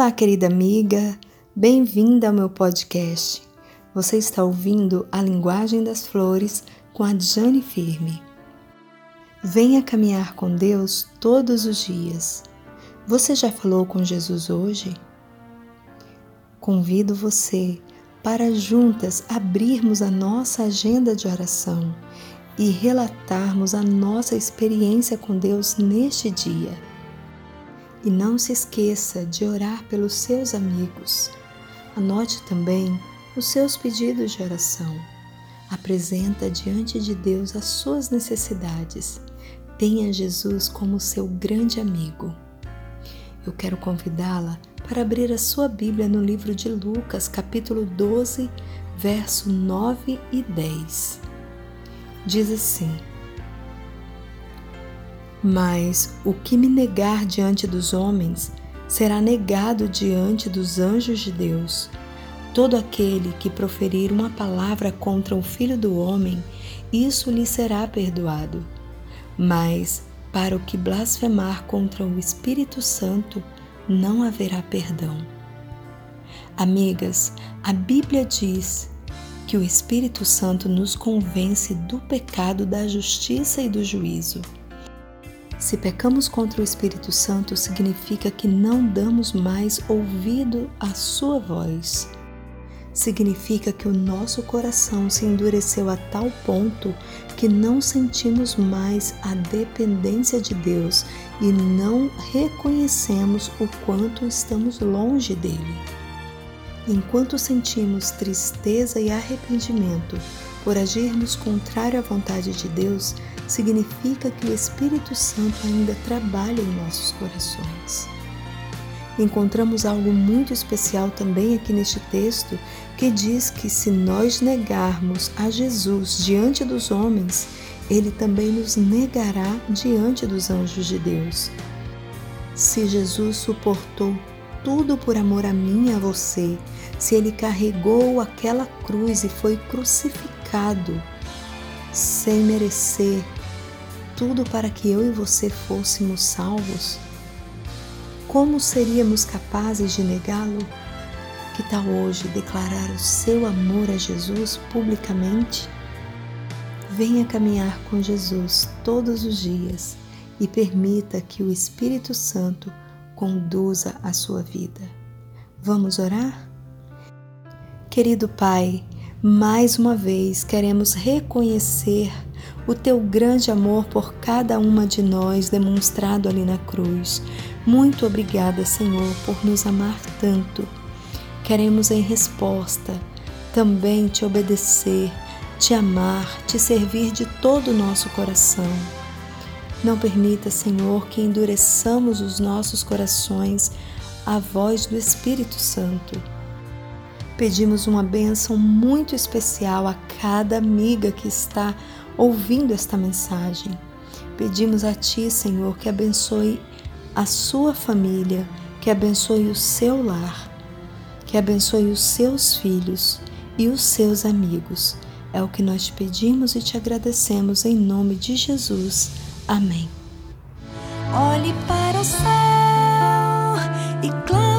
Olá, querida amiga, bem-vinda ao meu podcast. Você está ouvindo A Linguagem das Flores com a Jane Firme. Venha caminhar com Deus todos os dias. Você já falou com Jesus hoje? Convido você para juntas abrirmos a nossa agenda de oração e relatarmos a nossa experiência com Deus neste dia. E não se esqueça de orar pelos seus amigos. Anote também os seus pedidos de oração. Apresenta diante de Deus as suas necessidades. Tenha Jesus como seu grande amigo. Eu quero convidá-la para abrir a sua Bíblia no livro de Lucas, capítulo 12, verso 9 e 10. Diz assim: Mas o que me negar diante dos homens será negado diante dos anjos de Deus. Todo aquele que proferir uma palavra contra o Filho do Homem, isso lhe será perdoado. Mas para o que blasfemar contra o Espírito Santo, não haverá perdão. Amigas, a Bíblia diz que o Espírito Santo nos convence do pecado, da justiça e do juízo. Se pecamos contra o Espírito Santo, significa que não damos mais ouvido à sua voz. Significa que o nosso coração se endureceu a tal ponto que não sentimos mais a dependência de Deus e não reconhecemos o quanto estamos longe dele. Enquanto sentimos tristeza e arrependimento por agirmos contrário à vontade de Deus, significa que o Espírito Santo ainda trabalha em nossos corações. Encontramos algo muito especial também aqui neste texto que diz que se nós negarmos a Jesus diante dos homens, ele também nos negará diante dos anjos de Deus. Se Jesus suportou tudo por amor a mim e a você, se ele carregou aquela cruz e foi crucificado sem merecer tudo para que eu e você fôssemos salvos, como seríamos capazes de negá-lo? Que tal hoje declarar o seu amor a Jesus publicamente? Venha caminhar com Jesus todos os dias e permita que o Espírito Santo conduza a sua vida. Vamos orar? Querido Pai, mais uma vez queremos reconhecer o teu grande amor por cada uma de nós demonstrado ali na cruz. Muito obrigada, Senhor, por nos amar tanto. Queremos em resposta também te obedecer, te amar, te servir de todo o nosso coração. Não permita, Senhor, que endureçamos os nossos corações à voz do Espírito Santo. Pedimos uma bênção muito especial a cada amiga que está ouvindo esta mensagem. Pedimos a Ti, Senhor, que abençoe a sua família, que abençoe o seu lar, que abençoe os seus filhos e os seus amigos. É o que nós te pedimos e te agradecemos em nome de Jesus. Amém. Olhe para o céu e clame.